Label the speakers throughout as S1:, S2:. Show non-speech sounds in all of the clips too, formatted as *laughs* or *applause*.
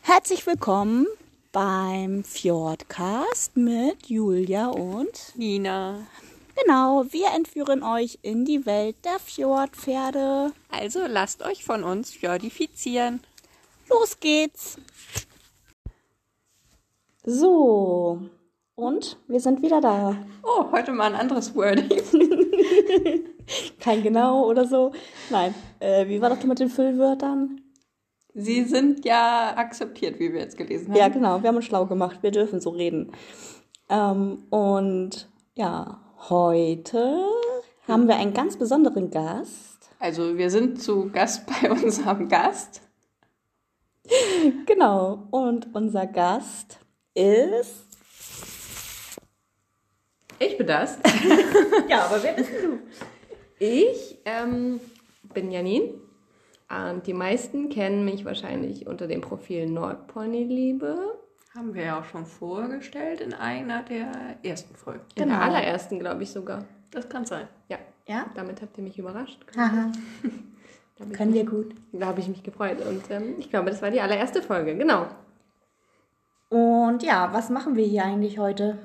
S1: Herzlich willkommen beim Fjordcast mit Julia und
S2: Nina.
S1: genau, wir entführen euch in die Welt der Fjordpferde.
S2: Also lasst euch von uns fjordifizieren.
S1: Los geht's! So, und wir sind wieder da.
S2: Oh, heute mal ein anderes Wording. *laughs*
S1: Kein genau oder so. Nein, äh, wie war das mit den Füllwörtern?
S2: Sie sind ja akzeptiert, wie wir jetzt gelesen haben.
S1: Ja, genau, wir haben uns schlau gemacht. Wir dürfen so reden. Ähm, und ja, heute haben wir einen ganz besonderen Gast.
S2: Also wir sind zu Gast *laughs* bei unserem Gast.
S1: Genau, und unser Gast ist.
S3: Ich bin das. *laughs*
S1: Ja, aber wer bist du?
S3: Ich ähm, bin Janine und die meisten kennen mich wahrscheinlich unter dem Profil Nordponyliebe.
S2: Haben wir ja auch schon vorgestellt in einer der ersten Folgen.
S3: In
S1: Genau.
S3: der allerersten, glaube ich sogar.
S2: Das kann sein.
S3: Ja,
S1: Ja?
S3: damit habt ihr mich überrascht.
S1: Haha,
S3: habe ich, *laughs*
S1: können wir gut.
S3: da hab ich mich gefreut und ähm, ich glaube, das war die allererste Folge, genau.
S1: Und ja, was machen wir hier eigentlich heute?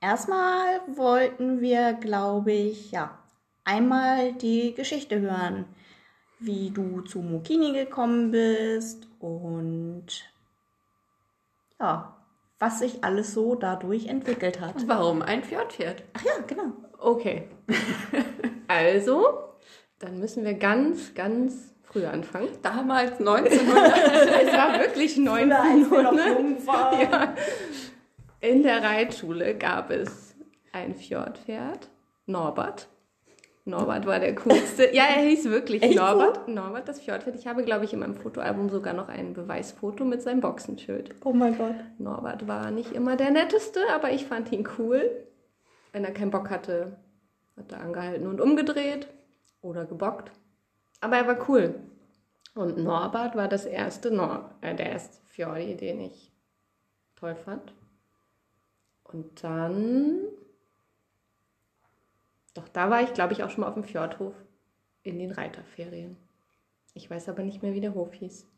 S1: Erstmal wollten wir, glaube ich, ja, einmal die Geschichte hören, wie du zu Mokini gekommen bist und ja, was sich alles so dadurch entwickelt hat.
S2: Warum ein Fjordpferd?
S1: Ach ja, genau.
S3: Okay. *laughs* also, dann müssen wir ganz, ganz früh anfangen.
S2: Damals 1900. *laughs*
S3: es war wirklich 1900.
S1: jung waren. *laughs*
S3: Ja. In der Reitschule gab es ein Fjordpferd, Norbert. Norbert war der coolste. Ja, er hieß wirklich
S1: Echt so?
S3: Norbert. Norbert, das Fjordpferd. Ich habe, glaube ich, in meinem Fotoalbum sogar noch ein Beweisfoto mit seinem Boxenschild.
S1: Oh mein Gott.
S3: Norbert war nicht immer der netteste, aber ich fand ihn cool. Wenn er keinen Bock hatte, hat er angehalten und umgedreht oder gebockt. Aber er war cool. Und Norbert war das erste Nor äh, der erste Fjordi, den ich toll fand. Und dann. Doch da war ich, glaube ich, auch schon mal auf dem Fjordhof in den Reiterferien. Ich weiß aber nicht mehr, wie der Hof hieß.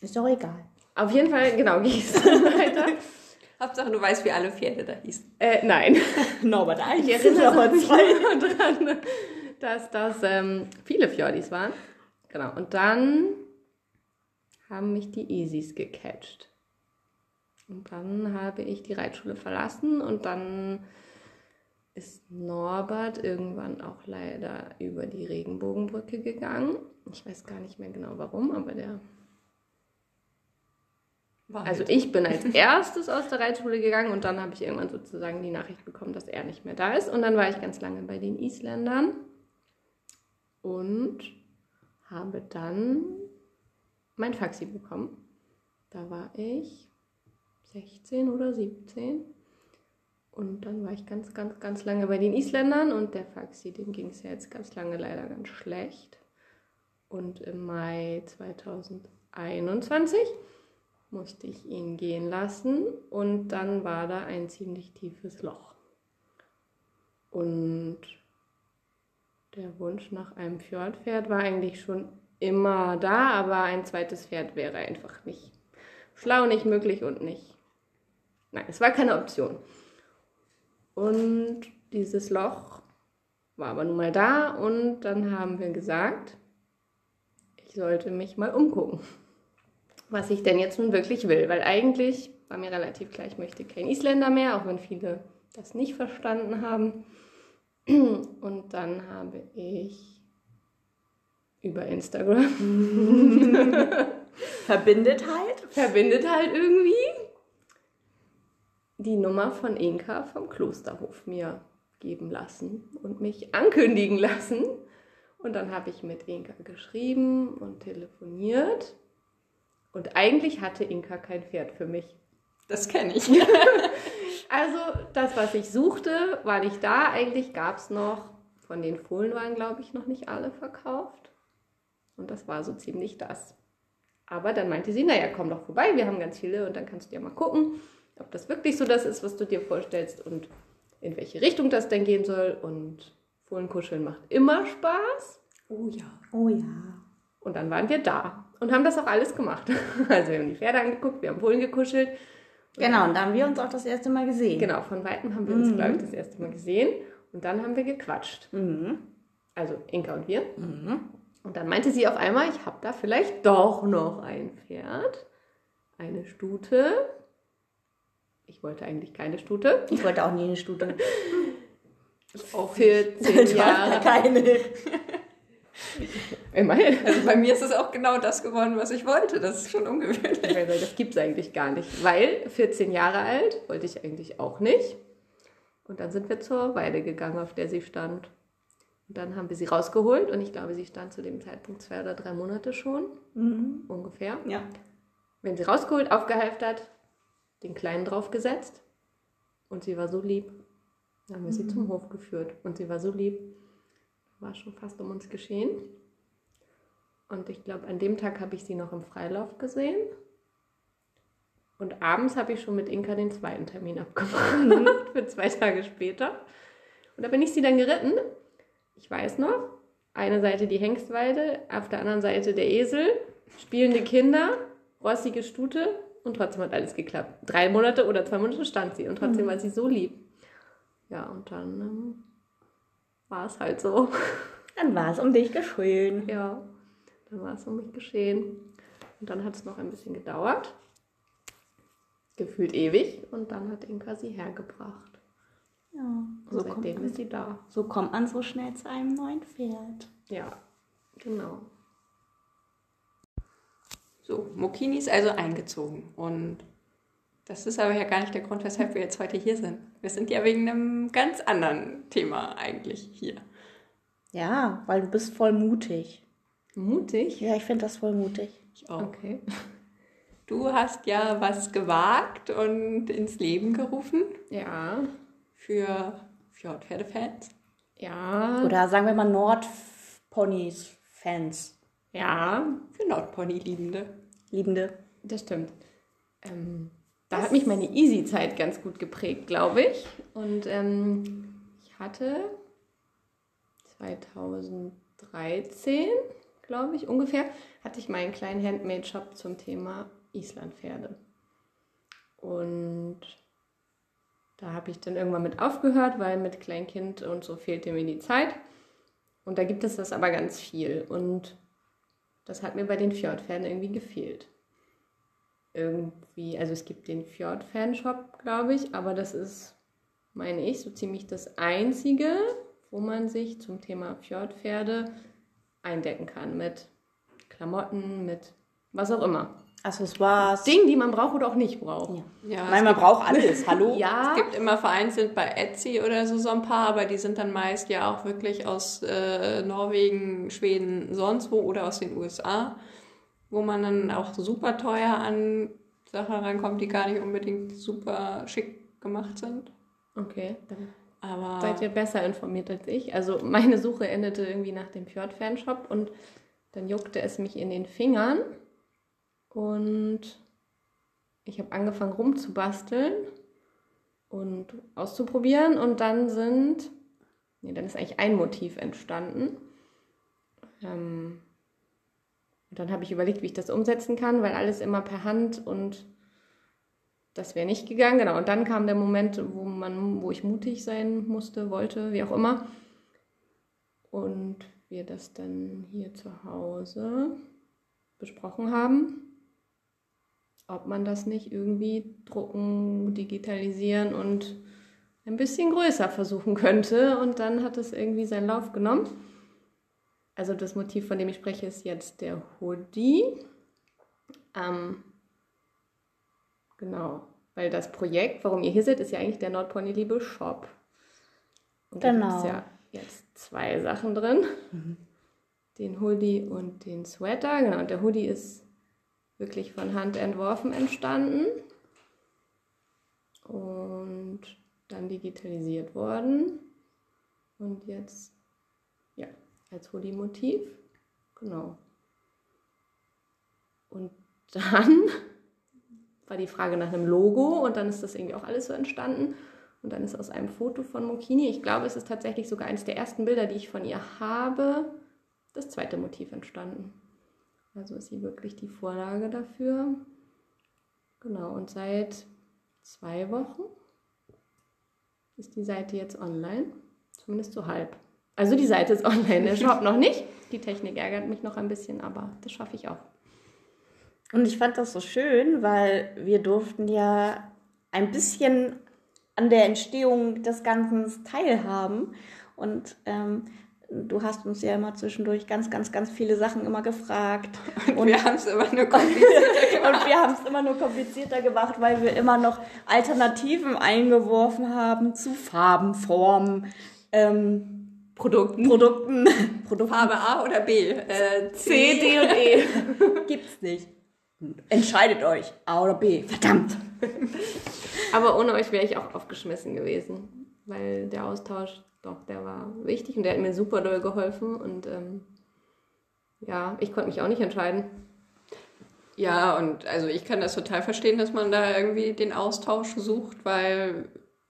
S1: Ist doch egal.
S3: Auf jeden Fall, genau, ging es dann *laughs* weiter.
S2: Hauptsache, du weißt, wie alle Pferde da hießen.
S3: Äh, nein. *laughs*
S1: Norbert 1,
S3: Ich erinnere mich
S1: 2.
S3: nur dran, dass das ähm, viele Fjordis waren. Genau. Und dann haben mich die Easys gecatcht. Und dann habe ich die Reitschule verlassen und dann ist Norbert irgendwann auch leider über die Regenbogenbrücke gegangen. Ich weiß gar nicht mehr genau warum, aber der
S2: War
S3: also
S2: halt.
S3: ich bin als erstes aus der Reitschule gegangen und dann habe ich irgendwann sozusagen die Nachricht bekommen, dass er nicht mehr da ist. Und dann war ich ganz lange bei den Isländern und habe dann mein Faxi bekommen. Da war ich 16 oder 17. Und dann war ich ganz, ganz, ganz lange bei den Isländern und der Faxi, dem ging es ja jetzt ganz lange leider ganz schlecht. Und im Mai 2021 musste ich ihn gehen lassen und dann war da ein ziemlich tiefes Loch. Und der Wunsch nach einem Fjordpferd war eigentlich schon immer da, aber ein zweites Pferd wäre einfach nicht schlau, nicht möglich und nicht. Nein, es war keine Option. Und dieses Loch war aber nun mal da und dann haben wir gesagt, ich sollte mich mal umgucken was ich denn jetzt nun wirklich will. Weil eigentlich war mir relativ klar, ich möchte kein Isländer mehr, auch wenn viele das nicht verstanden haben. Und dann habe ich über Instagram *laughs*
S1: Verbindet halt.
S3: verbindet halt irgendwie die Nummer von Inka vom Klosterhof mir geben lassen und mich ankündigen lassen. Und dann habe ich mit Inka geschrieben und telefoniert. Und eigentlich hatte Inka kein Pferd für mich.
S2: Das kenne ich. *laughs*
S3: Also das, was ich suchte, war nicht da. Eigentlich gab es noch, von den Fohlen waren, glaube ich, noch nicht alle verkauft. Und das war so ziemlich das. Aber dann meinte sie, naja, komm doch vorbei, wir haben ganz viele und dann kannst du ja mal gucken, ob das wirklich so das ist, was du dir vorstellst und in welche Richtung das denn gehen soll. Und Fohlenkuscheln macht immer Spaß.
S2: Oh ja.
S1: Oh ja.
S3: Und dann waren wir da und haben das auch alles gemacht. *laughs* Also wir haben die Pferde angeguckt, wir haben Bullen gekuschelt.
S1: Genau, und da haben wir uns auch das erste Mal gesehen.
S3: Genau, von Weitem haben wir uns, glaube ich, das erste Mal gesehen. Und dann haben wir gequatscht.
S1: Mhm.
S3: Also Inka und wir.
S1: Mhm.
S3: Und dann meinte sie auf einmal, ich habe da vielleicht doch noch ein Pferd, eine Stute. Ich wollte eigentlich keine Stute.
S1: Ich wollte auch nie eine Stute. *laughs*
S2: Auch
S3: 14 *laughs*
S1: Ich
S3: Jahre.
S1: wollte keine. *laughs*
S3: Immerhin.
S2: Also bei mir ist es auch genau das geworden, was ich wollte. Das ist schon ungewöhnlich.
S3: Weil das gibt es eigentlich gar nicht. Weil 14 Jahre alt wollte ich eigentlich auch nicht. Und dann sind wir zur Weide gegangen, auf der sie stand. Und dann haben wir sie rausgeholt und ich glaube, sie stand zu dem Zeitpunkt zwei oder drei Monate schon,
S1: Mhm.
S3: ungefähr.
S1: Ja.
S3: Wenn sie rausgeholt, aufgehalftert, den Kleinen draufgesetzt und sie war so lieb. Dann haben wir sie zum Hof geführt und sie war so lieb. War schon fast um uns geschehen. Und ich glaube, an dem Tag habe ich sie noch im Freilauf gesehen. Und abends habe ich schon mit Inka den zweiten Termin abgemacht *laughs* *laughs* für zwei Tage später. Und da bin ich sie dann geritten. Ich weiß noch, eine Seite die Hengstweide, auf der anderen Seite der Esel, spielende Kinder, rossige Stute und trotzdem hat alles geklappt. Drei Monate oder zwei Monate stand sie und trotzdem war sie so lieb. Ja, und dann ähm, war es halt so. *laughs*
S1: Dann war es um dich geschehen.
S3: Ja, dann war es um mich geschehen. Und dann hat es noch ein bisschen gedauert. Gefühlt ewig. Und dann hat Inka sie hergebracht.
S1: Ja.
S3: Und
S1: So kommt,
S3: seitdem
S1: man,
S3: ist sie da.
S1: so kommt man so schnell zu einem neuen Pferd.
S3: Ja, genau.
S2: So, Mokini ist also eingezogen. Und das ist aber ja gar nicht der Grund, weshalb wir jetzt heute hier sind. Wir sind ja wegen einem ganz anderen Thema eigentlich hier.
S1: Ja, weil du bist voll mutig.
S3: Mutig.
S1: Ja, ich finde das voll mutig.
S2: Ich auch.
S3: Okay.
S2: Du hast ja was gewagt und ins Leben gerufen
S3: Ja.
S2: für Fjordpferdefans.
S3: Ja.
S1: Oder sagen wir mal Nordponys-Fans.
S3: Ja,
S2: Für Nordpony-Liebende.
S1: Liebende.
S3: das stimmt. Ähm, da hat mich meine Easy-Zeit ganz gut geprägt, glaube ich. Und ähm, ich hatte 2013, glaube ich, ungefähr, hatte ich meinen kleinen Handmade-Shop zum Thema Islandpferde. Und da habe ich dann irgendwann mit aufgehört, weil mit Kleinkind und so fehlte mir die Zeit. Und da gibt es das aber ganz viel. Und das hat mir bei den Fjord-Pferden irgendwie gefehlt. Irgendwie, also es gibt den Fjord-Fan-Shop, glaube ich, aber das ist, meine ich, so ziemlich das Einzige, wo man sich zum Thema Fjordpferde eindecken kann. Mit Klamotten, mit was auch immer.
S1: Accessoires.
S3: Dingen, die man braucht oder auch nicht braucht.
S1: Ja.
S2: Ja,
S1: Nein, man braucht alles. *laughs* Hallo?
S3: Ja,
S2: Es gibt immer vereinzelt bei Etsy oder so so ein paar, aber die sind dann meist ja auch wirklich aus äh, Norwegen, Schweden, sonst wo oder aus den USA, wo man dann auch super teuer an Sachen rankommt, die gar nicht unbedingt super schick gemacht sind.
S3: okay, dann
S2: Aber
S3: seid ihr besser informiert als ich. Also meine Suche endete irgendwie nach dem Fjord-Fanshop und dann juckte es mich in den Fingern und ich habe angefangen rumzubasteln und auszuprobieren und dann sind, nee, dann ist eigentlich ein Motiv entstanden. Ähm, und dann habe ich überlegt, wie ich das umsetzen kann, weil alles immer per Hand und das wäre nicht gegangen, genau. Und dann kam der Moment, wo man, wo ich mutig sein musste, wollte, wie auch immer. Und wir das dann hier zu Hause besprochen haben, ob man das nicht irgendwie drucken, digitalisieren und ein bisschen größer versuchen könnte. Und dann hat es irgendwie seinen Lauf genommen. Also das Motiv, von dem ich spreche, ist jetzt der Hoodie. Ähm, Genau, weil das Projekt, warum ihr hier seid, ist ja eigentlich der Nordpony Liebe Shop. Und da
S1: Genau.
S3: gibt es ja jetzt zwei Sachen drin. Den Hoodie und den Sweater. Genau, und der Hoodie ist wirklich von Hand entworfen entstanden. Und dann digitalisiert worden. Und jetzt, ja, als Hoodie-Motiv. Genau. Und dann *laughs* war die Frage nach einem Logo und dann ist das irgendwie auch alles so entstanden. Und dann ist aus einem Foto von Mokini, ich glaube, es ist tatsächlich sogar eines der ersten Bilder, die ich von ihr habe, das zweite Motiv entstanden. Also ist sie wirklich die Vorlage dafür. Genau, und seit zwei Wochen ist die Seite jetzt online. Zumindest so halb. Also die Seite ist online, der Shop *laughs* noch nicht. Die Technik ärgert mich noch ein bisschen, aber das schaffe ich auch.
S1: Und ich fand das so schön, weil wir durften ja ein bisschen an der Entstehung des Ganzen teilhaben. Und ähm, du hast uns ja immer zwischendurch ganz, ganz, ganz viele Sachen immer gefragt. *laughs*
S2: Und, und wir haben es immer nur *laughs* komplizierter
S1: gemacht. und wir haben es immer nur komplizierter gemacht, weil wir immer noch Alternativen eingeworfen haben zu Farben, Formen, ähm,
S2: Produkten.
S1: Produkten. *laughs*
S2: Produkten. Farbe A oder B?
S3: Äh, C, D und E.
S1: Gibt's nicht. Entscheidet euch, A oder B. Verdammt.
S3: Aber ohne euch wäre ich auch aufgeschmissen gewesen, weil der Austausch, doch, der war wichtig und der hat mir super doll geholfen und ähm, ja, ich konnte mich auch nicht entscheiden.
S2: Ja, und also ich kann das total verstehen, dass man da irgendwie den Austausch sucht, weil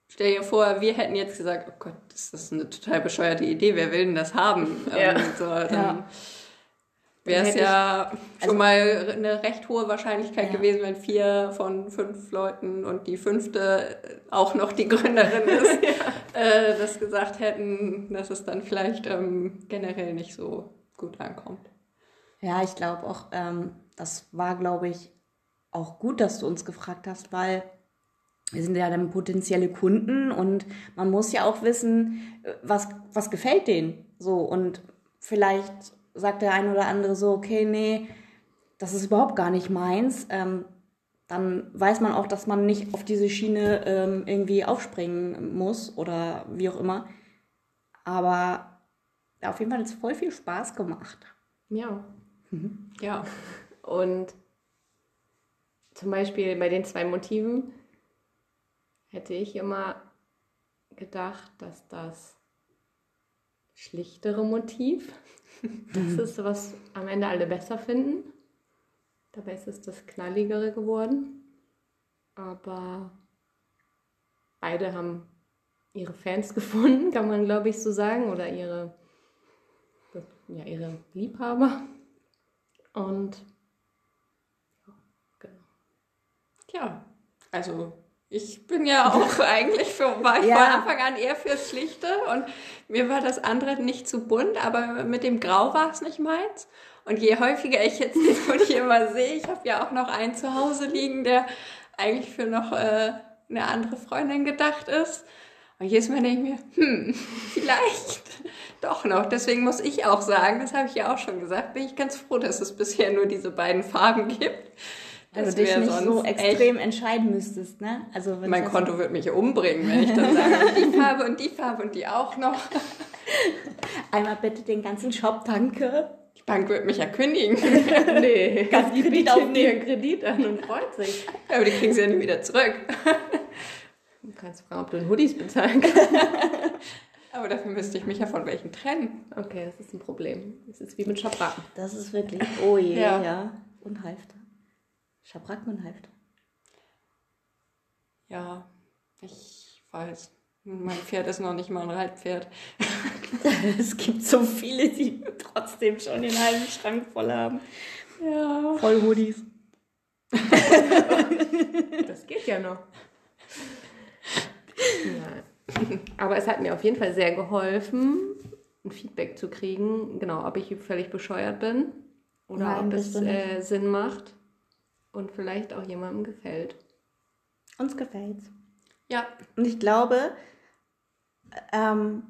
S2: stell dir vor, wir hätten jetzt gesagt, oh Gott, das ist eine total bescheuerte Idee, wer will denn das haben? Ja. Ähm, so, dann, ja wäre es ja ich, also, schon mal eine recht hohe Wahrscheinlichkeit ja. gewesen, wenn vier von fünf Leuten und die fünfte auch noch die Gründerin ist, *laughs* ja. äh, das gesagt hätten, dass es dann vielleicht ähm, generell nicht so gut ankommt.
S1: Ja, ich glaube auch, ähm, das war, glaube ich, auch gut, dass du uns gefragt hast, weil wir sind ja dann potenzielle Kunden und man muss ja auch wissen, äh, was, was gefällt denen so und vielleicht sagt der ein oder andere so, okay, nee, das ist überhaupt gar nicht meins, ähm, dann weiß man auch, dass man nicht auf diese Schiene ähm, irgendwie aufspringen muss oder wie auch immer. Aber ja, auf jeden Fall hat es voll viel Spaß gemacht.
S3: Ja. Mhm. Ja. Und zum Beispiel bei den zwei Motiven hätte ich immer gedacht, dass das schlichtere Motiv *laughs* das ist, was am Ende alle besser finden. Dabei ist es das Knalligere geworden. Aber beide haben ihre Fans *laughs* gefunden, kann man glaube ich so sagen, oder ihre, ja, ihre Liebhaber. Und
S2: ja, genau. Tja, also ich bin ja auch *laughs* eigentlich für, war ich ja. von Anfang an eher fürs Schlichte und mir war das andere nicht zu bunt, aber mit dem Grau war es nicht meins. Und je häufiger ich jetzt den Hund hier *laughs* mal sehe, ich habe ja auch noch einen zu Hause liegen, der eigentlich für noch äh, eine andere Freundin gedacht ist. Und jedes Mal denke ich mir, hm, *laughs* vielleicht doch noch. Deswegen muss ich auch sagen, das habe ich ja auch schon gesagt, bin ich ganz froh, dass es bisher nur diese beiden Farben gibt.
S1: Also dich nicht so extrem entscheiden müsstest, ne? Also
S2: mein Konto wird mich umbringen, wenn ich dann sage, *laughs* die Farbe und die Farbe und die auch noch. *laughs*
S1: Einmal bitte den ganzen Shop, danke.
S2: Die Bank wird mich ja kündigen. *laughs*
S3: nee, die Kredit aufnehmen. Kredit an und freut sich.
S2: Ja, aber die kriegen sie ja nie wieder zurück.
S3: Du kannst fragen, ob du in Hoodies bezahlen kannst.
S2: Aber dafür müsste ich mich ja von welchen trennen.
S3: Okay, das ist ein Problem. Das ist wie mit Schabracken.
S1: Das ist wirklich, oh je, ja. ja. Halfter. Schabrackmann-Halfter.
S2: Ja, ich weiß. Mein Pferd ist noch nicht mal ein Reitpferd. *laughs*
S1: es gibt so viele, die trotzdem schon den halben Schrank voll haben.
S2: Ja.
S1: Voll Hoodies. *laughs*
S3: das geht ja noch. Ja. Aber es hat mir auf jeden Fall sehr geholfen, ein Feedback zu kriegen, genau, ob ich völlig bescheuert bin oder Nein, ob es äh, Sinn macht und vielleicht auch jemandem gefällt.
S1: Uns gefällt's.
S2: Ja.
S1: Und ich glaube, ähm,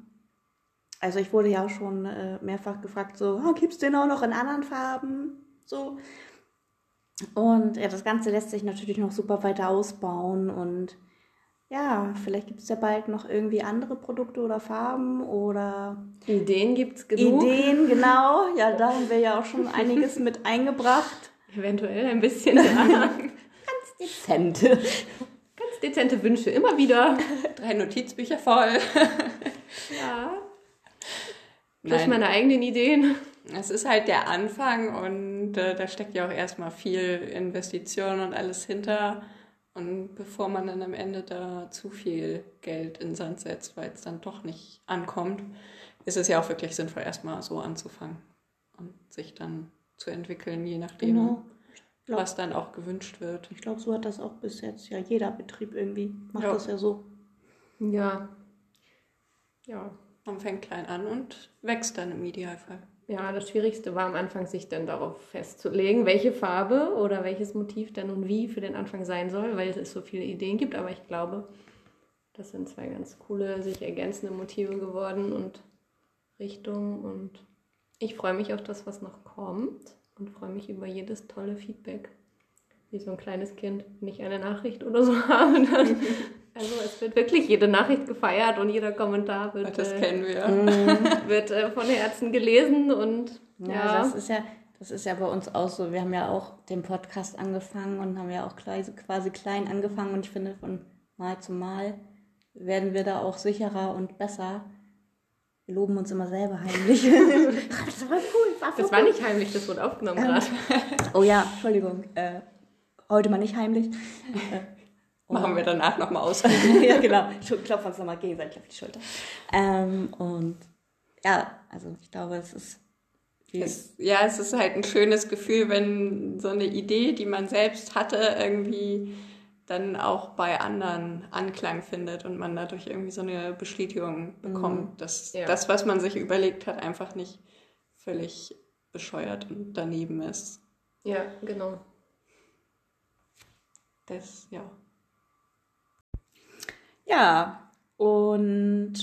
S1: also ich wurde ja auch schon äh, mehrfach gefragt, so, oh, gibt es den auch noch in anderen Farben? So. Und ja, das Ganze lässt sich natürlich noch super weiter ausbauen und ja, vielleicht gibt es ja bald noch irgendwie andere Produkte oder Farben oder
S3: Ideen gibt es genug.
S1: Ideen, *laughs* genau. Ja, da haben wir ja auch schon einiges mit eingebracht.
S3: Eventuell ein bisschen. Ja. *laughs*
S1: Ganz dezente.
S3: Ganz dezente Wünsche, immer wieder.
S2: Drei Notizbücher voll. *laughs*
S3: ja. Plus meine eigenen Ideen.
S2: Es ist halt der Anfang und äh, da steckt ja auch erstmal viel Investition und alles hinter. Und bevor man dann am Ende da zu viel Geld in Sand setzt, weil es dann doch nicht ankommt, ist es ja auch wirklich sinnvoll, erstmal so anzufangen und sich dann zu entwickeln, je nachdem,
S1: Genau. glaub-
S2: was dann auch gewünscht wird.
S1: Ich glaube, so hat das auch bis jetzt ja jeder Betrieb irgendwie. Macht
S2: Ja.
S1: das ja so.
S3: Ja. Ja.
S2: Man fängt klein an und wächst dann im Idealfall.
S3: Ja, das Schwierigste war am Anfang, sich dann darauf festzulegen, welche Farbe oder welches Motiv denn nun wie für den Anfang sein soll, weil es so viele Ideen gibt. Aber ich glaube, das sind zwei ganz coole, sich ergänzende Motive geworden und Richtungen. Und ich freue mich auf das, was noch kommt und freue mich über jedes tolle Feedback. Wie so ein kleines Kind, wenn ich eine Nachricht oder so *laughs* habe. Dann, also es wird wirklich jede Nachricht gefeiert und jeder Kommentar wird
S2: Das
S3: äh,
S2: kennen wir. *laughs*
S3: wird äh, von Herzen gelesen und
S1: Ja,
S3: ja,
S1: das ist ja, das ist ja bei uns auch so. Wir haben ja auch den Podcast angefangen und haben ja auch quasi, quasi klein angefangen und ich finde, von Mal zu Mal werden wir da auch sicherer und besser. Wir loben uns immer selber heimlich. *laughs* das war cool, war
S3: das war nicht heimlich, das wurde aufgenommen gerade. *laughs*
S1: Oh ja, Entschuldigung. Äh, heute mal nicht heimlich. Äh,
S2: Machen wir danach nochmal aus. *laughs*
S1: ja, genau. Ich klopfe uns nochmal gegenseitig auf die Schulter. Ähm, und ja, also ich glaube, es ist.
S2: Es, ja, es ist halt ein schönes Gefühl, wenn so eine Idee, die man selbst hatte, irgendwie dann auch bei anderen Anklang findet und man dadurch irgendwie so eine Bestätigung bekommt, dass
S3: Ja.
S2: das, was man sich überlegt hat, einfach nicht völlig bescheuert und daneben ist.
S3: Ja, genau.
S2: Das, ja.
S1: Ja, und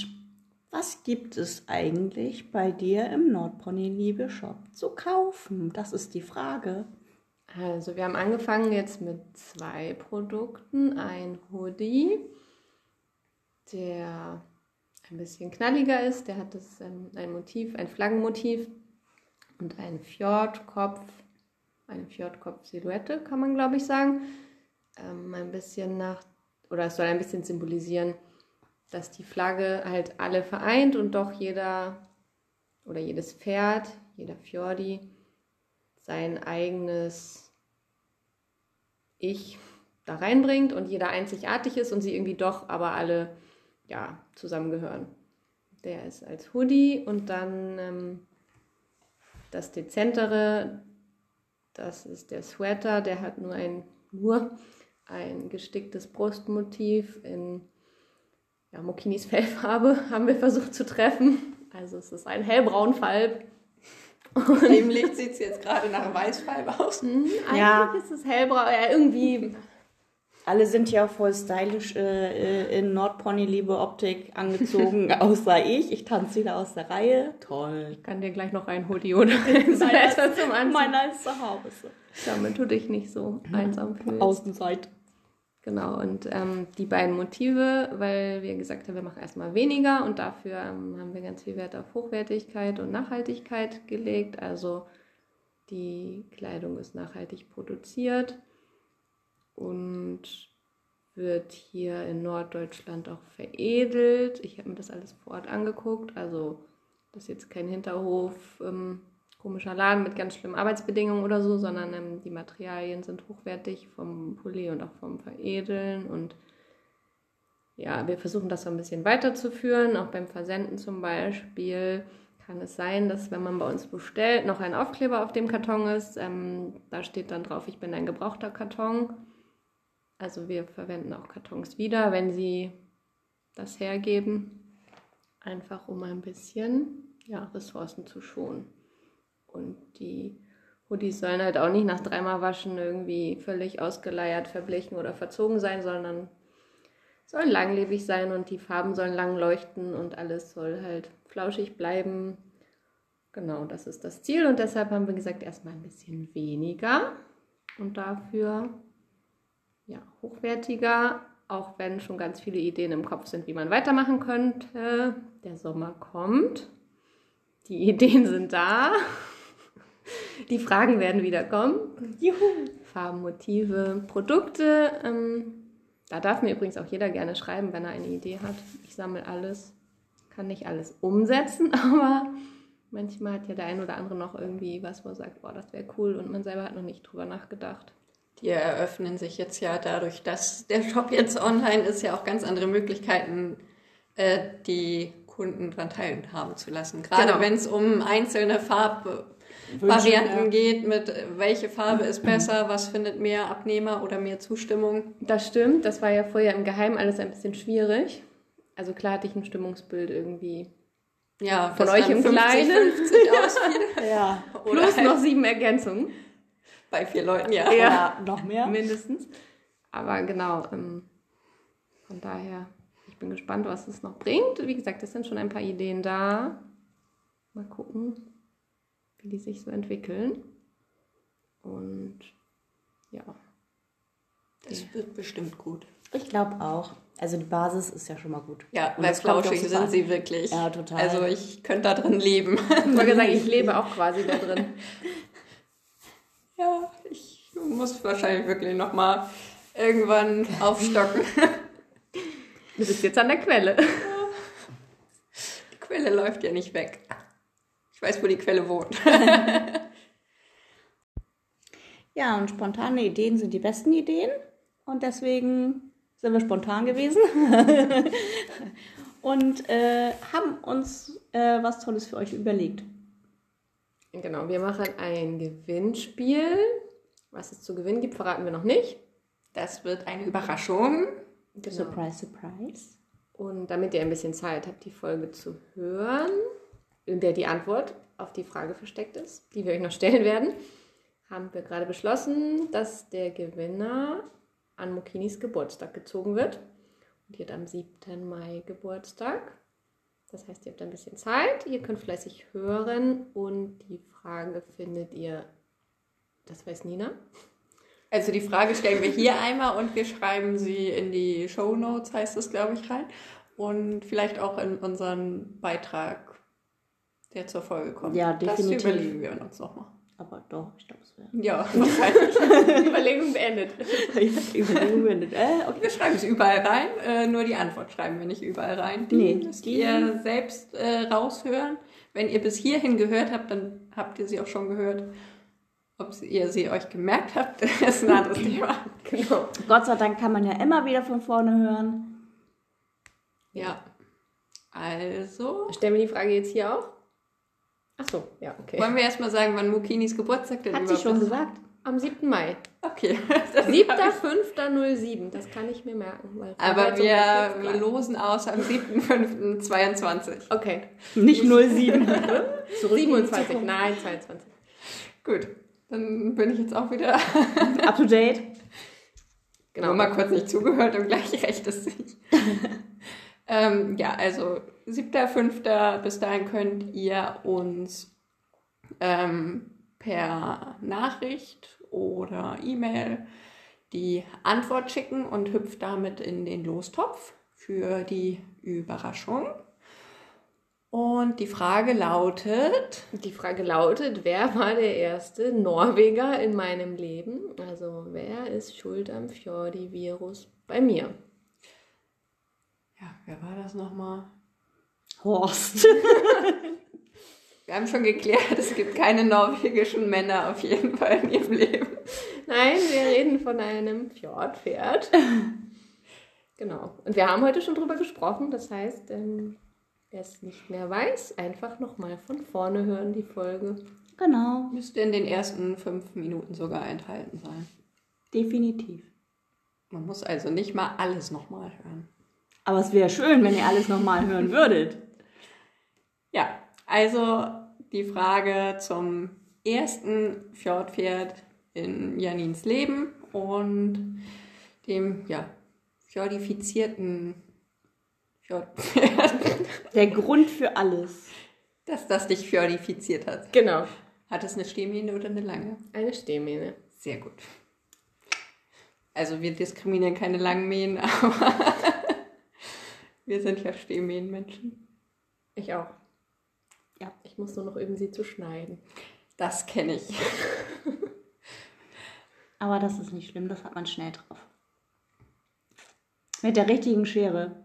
S1: was gibt es eigentlich bei dir im Nordpony Liebe Shop zu kaufen? Das ist die Frage.
S3: Also wir haben angefangen jetzt mit zwei Produkten. Ein Hoodie, der ein bisschen knalliger ist. Der hat das, ähm, ein Motiv, ein Flaggenmotiv und ein Fjordkopf, eine Fjordkopf-Silhouette, kann man glaube ich sagen. Ähm, ein bisschen nach, oder es soll ein bisschen symbolisieren, dass die Flagge halt alle vereint und doch jeder oder jedes Pferd, jeder Fjordi sein eigenes Ich da reinbringt und jeder einzigartig ist und sie irgendwie doch aber alle ja, zusammengehören. Der ist als Hoodie und dann ähm, das dezentere, das ist der Sweater, der hat nur ein, nur ein gesticktes Brustmotiv in ja, Mokinis Fellfarbe, *laughs* haben wir versucht zu treffen. Also es ist ein hellbraunfalb.
S2: Heimlich sieht es jetzt gerade nach Weißfalb aus.
S3: Eigentlich
S1: Ja.
S3: ist es hellbraun, ja, irgendwie
S1: Alle sind ja voll stylisch äh, äh, in Nordpony Liebe Optik angezogen, *laughs* außer ich. Ich tanze wieder aus der Reihe. Toll.
S3: Ich kann dir gleich noch ein Hoodie oder *laughs* ein Sweater zum Anziehen.
S1: Meiner ist zu Hause.
S3: Damit du dich nicht so einsam fühlst.
S1: Außenseite.
S3: Genau, und ähm, die beiden Motive, weil wir gesagt haben, wir machen erstmal weniger und dafür ähm, haben wir ganz viel Wert auf Hochwertigkeit und Nachhaltigkeit gelegt. Also die Kleidung ist nachhaltig produziert und wird hier in Norddeutschland auch veredelt. Ich habe mir das alles vor Ort angeguckt. Also das ist jetzt kein Hinterhof, ähm, komischer Laden mit ganz schlimmen Arbeitsbedingungen oder so, sondern ähm, die Materialien sind hochwertig vom Pulli und auch vom Veredeln. Und ja, wir versuchen das so ein bisschen weiterzuführen. Auch beim Versenden zum Beispiel kann es sein, dass wenn man bei uns bestellt, noch ein Aufkleber auf dem Karton ist. Ähm, da steht dann drauf, ich bin ein gebrauchter Karton. Also wir verwenden auch Kartons wieder, wenn sie das hergeben, einfach um ein bisschen ja, Ressourcen zu schonen. Und die Hoodies sollen halt auch nicht nach dreimal Waschen irgendwie völlig ausgeleiert, verblichen oder verzogen sein, sondern sollen langlebig sein und die Farben sollen lang leuchten und alles soll halt flauschig bleiben. Genau, das ist das Ziel und deshalb haben wir gesagt, erstmal ein bisschen weniger und dafür ja, hochwertiger, auch wenn schon ganz viele Ideen im Kopf sind, wie man weitermachen könnte. Der Sommer kommt, die Ideen sind da, die Fragen werden wieder kommen.
S1: Juhu.
S3: Farben, Motive, Produkte. Ähm, da darf mir übrigens auch jeder gerne schreiben, wenn er eine Idee hat. Ich sammle alles, kann nicht alles umsetzen, *laughs* aber manchmal hat ja der ein oder andere noch irgendwie was, wo er sagt, boah, das wäre cool und man selber hat noch nicht drüber nachgedacht.
S2: Die eröffnen sich jetzt ja dadurch, dass der Shop jetzt online ist, ja auch ganz andere Möglichkeiten, äh, die Kunden daran teilhaben zu lassen. Gerade
S3: Genau.
S2: wenn es um einzelne Varianten
S1: ja.
S2: geht mit welche Farbe ist besser, was findet mehr Abnehmer oder mehr Zustimmung.
S3: Das stimmt, das war ja vorher im Geheimen alles ein bisschen schwierig. Also klar hatte ich ein Stimmungsbild irgendwie.
S2: Ja,
S3: Von euch im Kleinen.
S2: 50 ausfiel. *laughs*
S1: Ja.
S2: Oder
S3: Plus
S2: halt
S3: noch sieben Ergänzungen,
S2: bei vier Leuten, ja.
S3: Ja.
S1: Oder noch mehr.
S3: mindestens. Aber genau, ähm, von daher, ich bin gespannt, was es noch bringt. Wie gesagt, es sind schon ein paar Ideen da. Mal gucken, wie die sich so entwickeln. Und ja,
S2: Das wird bestimmt gut.
S1: Ich glaube auch. Also die Basis ist ja schon mal gut.
S2: Ja,
S1: Und
S2: weil flauschig sind sie wirklich.
S1: Ja, total.
S2: Also ich könnte da drin leben. *laughs*
S3: ich wollte sagen, ich lebe auch quasi da drin. *laughs*
S2: Ja, ich muss wahrscheinlich wirklich nochmal irgendwann aufstocken.
S3: Du bist jetzt an der Quelle. *laughs*
S2: Die Quelle läuft ja nicht weg. Ich weiß, wo die Quelle wohnt. *laughs*
S1: Ja, und spontane Ideen sind die besten Ideen. Und deswegen sind wir spontan gewesen. *laughs* und äh, haben uns äh, was Tolles für euch überlegt.
S3: Genau, wir machen ein Gewinnspiel. Was es zu gewinnen gibt, verraten wir noch nicht.
S2: Das wird eine Überraschung.
S3: Genau.
S1: Surprise, surprise.
S3: Und damit ihr ein bisschen Zeit habt, die Folge zu hören, in der die Antwort auf die Frage versteckt ist, die wir euch noch stellen werden, haben wir gerade beschlossen, dass der Gewinner an Mokinis Geburtstag gezogen wird. Und die hat am 7. Mai Geburtstag. Das heißt, ihr habt ein bisschen Zeit, ihr könnt fleißig hören und die Frage findet ihr, das weiß Nina,
S2: Also die Frage stellen wir hier einmal und wir schreiben sie in die Show Notes, heißt es, glaube ich, rein. Und vielleicht auch in unseren Beitrag, der zur Folge kommt.
S1: Ja, definitiv.
S2: Das überlegen wir uns nochmal.
S1: Aber doch, ich glaube, es wäre.
S2: Ja, *laughs* wahrscheinlich.
S3: Überlegung beendet. *laughs*
S1: Überlegung beendet. Äh, okay.
S2: wir schreiben es überall rein, äh, nur die Antwort schreiben wir nicht überall rein. Die
S1: Nee,
S2: müsst
S1: die-
S2: ihr selbst äh, raushören. Wenn ihr bis hierhin gehört habt, dann habt ihr sie auch schon gehört. Ob ihr sie euch gemerkt habt, *laughs* ist ein anderes Thema.
S3: Genau.
S1: Gott sei Dank kann man ja immer wieder von vorne hören.
S2: Ja. Also,
S3: Stellen wir die Frage jetzt hier auch? Ach so, ja, okay.
S2: wollen wir erstmal sagen, wann Mukinis Geburtstag denn
S1: Hat sie schon
S2: ist?
S1: gesagt.
S3: Am 7. Mai.
S2: Okay. *laughs* Das
S3: 7.5.07, das kann ich mir merken. weil
S2: Aber
S3: ist
S2: wir
S3: gleich.
S2: losen aus am 7.5.22.
S3: Okay.
S1: Nicht 07.
S3: 27, *laughs* nein, 22.
S2: Gut, dann bin ich jetzt auch wieder
S1: Up to date.
S3: Genau.
S2: Nur mal kurz nicht zugehört und gleich recht es sich. *laughs* ähm, ja, also 7.5. bis dahin könnt ihr uns ähm, per Nachricht oder E-Mail die Antwort schicken und hüpft damit in den Lostopf für die Überraschung. Und die Frage lautet,
S3: Die Frage lautet, wer war der erste Norweger in meinem Leben? Also, wer ist schuld am Fjordi-Virus bei mir?
S2: Ja, wer war das nochmal?
S1: Horst. *laughs*
S2: Wir haben schon geklärt, es gibt keine norwegischen Männer auf jeden Fall in ihrem Leben.
S3: Nein, wir reden von einem Fjordpferd. genau. Und wir haben heute schon drüber gesprochen. Das heißt, ähm, wer es nicht mehr weiß, einfach nochmal von vorne hören, die Folge.
S1: Genau.
S2: Müsste in den ersten fünf Minuten sogar enthalten sein.
S1: Definitiv.
S2: Man muss also nicht mal alles nochmal hören.
S1: Aber es wäre schön, wenn ihr alles nochmal hören würdet.
S2: Ja, also die Frage zum ersten Fjordpferd in Janins Leben und dem, ja, fjordifizierten Fjordpferd, *laughs*
S1: Der Grund für alles.
S2: dass das dich fjordifiziert hat.
S3: Genau.
S2: Hat es eine Stehmähne oder eine lange?
S3: Eine Stehmähne.
S2: Sehr gut. Also wir diskriminieren keine langen Mähen, *laughs* aber wir sind ja Stehmähenmenschen.
S3: Ich auch.
S1: Ja.
S3: Ich muss nur noch üben, sie zu schneiden.
S2: Das kenne ich. *laughs*
S1: Aber das ist nicht schlimm, das hat man schnell drauf. Mit der richtigen Schere.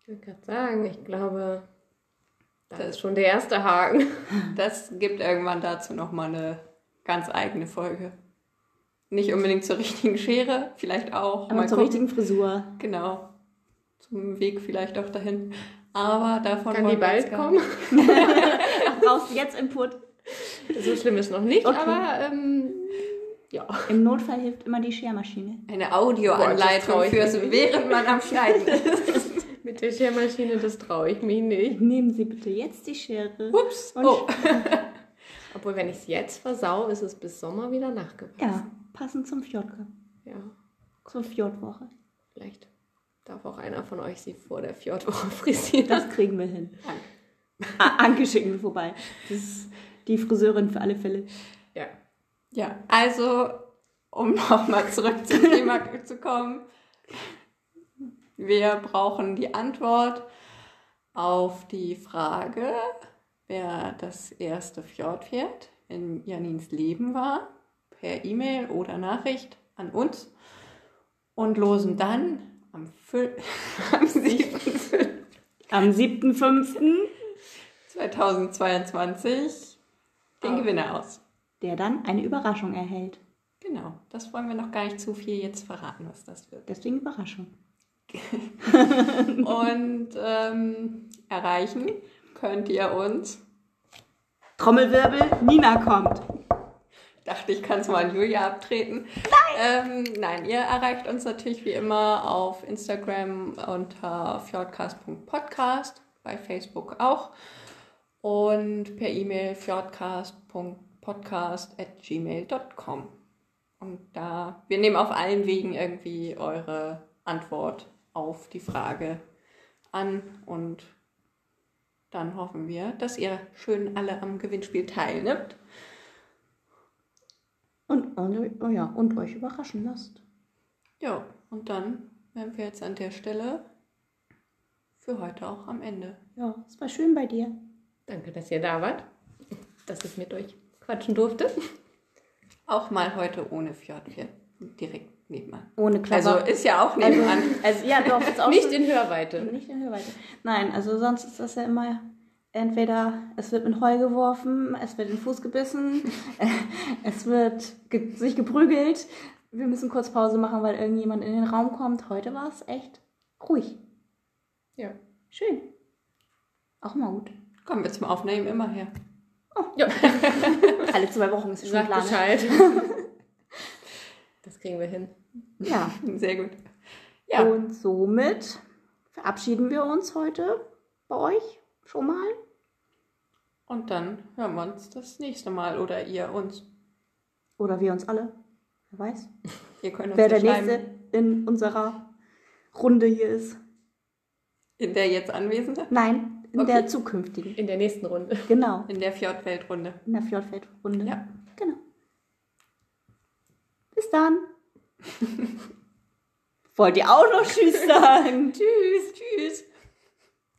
S3: Ich würde gerade sagen, ich glaube, das
S2: Das-
S3: ist schon der erste Haken. *laughs*
S2: Das gibt irgendwann dazu nochmal eine ganz eigene Folge. Nicht unbedingt zur richtigen Schere, vielleicht auch.
S1: Aber
S2: Mal
S1: zur
S2: gucken.
S1: richtigen Frisur.
S2: Genau. Zum Weg vielleicht auch dahin. Aber davon
S3: Kann
S2: wollen
S3: die
S2: wir
S3: bald kommen? *laughs*
S1: Brauchst du jetzt Input?
S3: So schlimm ist noch nicht,
S1: Okay.
S3: aber ähm, ja.
S1: Im Notfall hilft immer die Schermaschine.
S2: Eine Audioanleitung fürs, während man am Schneiden *laughs* ist.
S3: Mit der Schermaschine, das traue ich mich nicht.
S1: Nehmen Sie bitte jetzt die Schere.
S2: Ups.
S1: Und-
S2: Oh. *laughs*
S3: Obwohl, wenn ich es jetzt versau, ist es bis Sommer wieder nachgewachsen.
S1: Ja, passend zum Fjordcup.
S3: ja.
S1: Zur Fjordwoche.
S3: Vielleicht darf auch einer von euch sie vor der Fjordwoche *laughs* frisieren.
S1: Das kriegen wir hin. Ah, Anke schicken wir vorbei. Das ist die Friseurin für alle Fälle.
S3: Ja.
S2: Ja, also, um *laughs* nochmal zurück zum *laughs* Thema zu kommen. Wir brauchen die Antwort auf die Frage, wer das erste Fjordpferd in Janins Leben war, per E-Mail oder Nachricht an uns und losen dann am, *laughs* am 7.
S1: Am 7.5.,
S2: 2022 den
S3: Ah.
S2: Gewinner aus.
S1: der dann eine Überraschung erhält.
S2: Genau, das wollen wir noch gar nicht zu viel jetzt verraten, was das wird.
S1: Deswegen Überraschung. *laughs*
S2: Und ähm, erreichen könnt ihr uns.
S1: Trommelwirbel, Nina kommt.
S2: Ich dachte, ich kann es mal an Julia abtreten. Nein! Ähm, nein, ihr erreicht uns natürlich wie immer auf Instagram unter fjordcast.podcast, bei Facebook auch. Und per E-Mail fjordcast.podcast.gmail.com. Und da, wir nehmen auf allen Wegen irgendwie eure Antwort auf die Frage an und dann hoffen wir, dass ihr schön alle am Gewinnspiel teilnimmt.
S1: Und, und, oh ja, und euch überraschen lasst.
S2: Ja, und dann wären wir jetzt an der Stelle für heute auch am Ende.
S1: Ja, es war schön bei dir.
S3: Danke, dass ihr da wart. Dass ich mit euch quatschen durfte.
S2: Auch mal heute ohne Fjordpferd, direkt nebenan.
S1: Ohne Klapper.
S2: Also ist ja auch nebenan.
S1: Also, ja, doch, ist auch
S3: Nicht
S1: schon-
S3: in Hörweite.
S1: Nicht in Hörweite. Nein, also sonst ist das ja immer entweder es wird mit Heu geworfen, es wird in den Fuß gebissen, *laughs* es wird ge sich geprügelt. Wir müssen kurz Pause machen, weil irgendjemand in den Raum kommt. Heute war es echt ruhig.
S3: Ja.
S1: Schön. Auch mal gut.
S2: Kommen wir zum Aufnehmen immer her.
S3: ja. *laughs*
S1: Alle zwei Wochen ist schon
S3: Sag
S1: Plan.
S3: Bescheid. *laughs* Das kriegen wir hin.
S1: Ja.
S2: Sehr gut. Ja,
S1: Und somit verabschieden wir uns heute bei euch schon mal.
S2: und dann hören wir uns das nächste Mal oder ihr uns.
S1: Oder wir uns alle. Wer weiß. *laughs*
S2: Ihr könnt uns
S1: Wer der
S2: schreiben,
S1: Nächste in unserer Runde hier ist.
S2: in der jetzt Anwesende,
S1: Nein, in
S2: Okay.
S1: der zukünftigen.
S3: In der nächsten Runde.
S1: Genau,
S2: in der Fjordweltrunde.
S1: in der Fjordfeldrunde.
S2: Ja.
S1: Genau. Bis dann. *laughs* Wollt ihr auch noch Tschüss sagen?
S2: Tschüss, tschüss.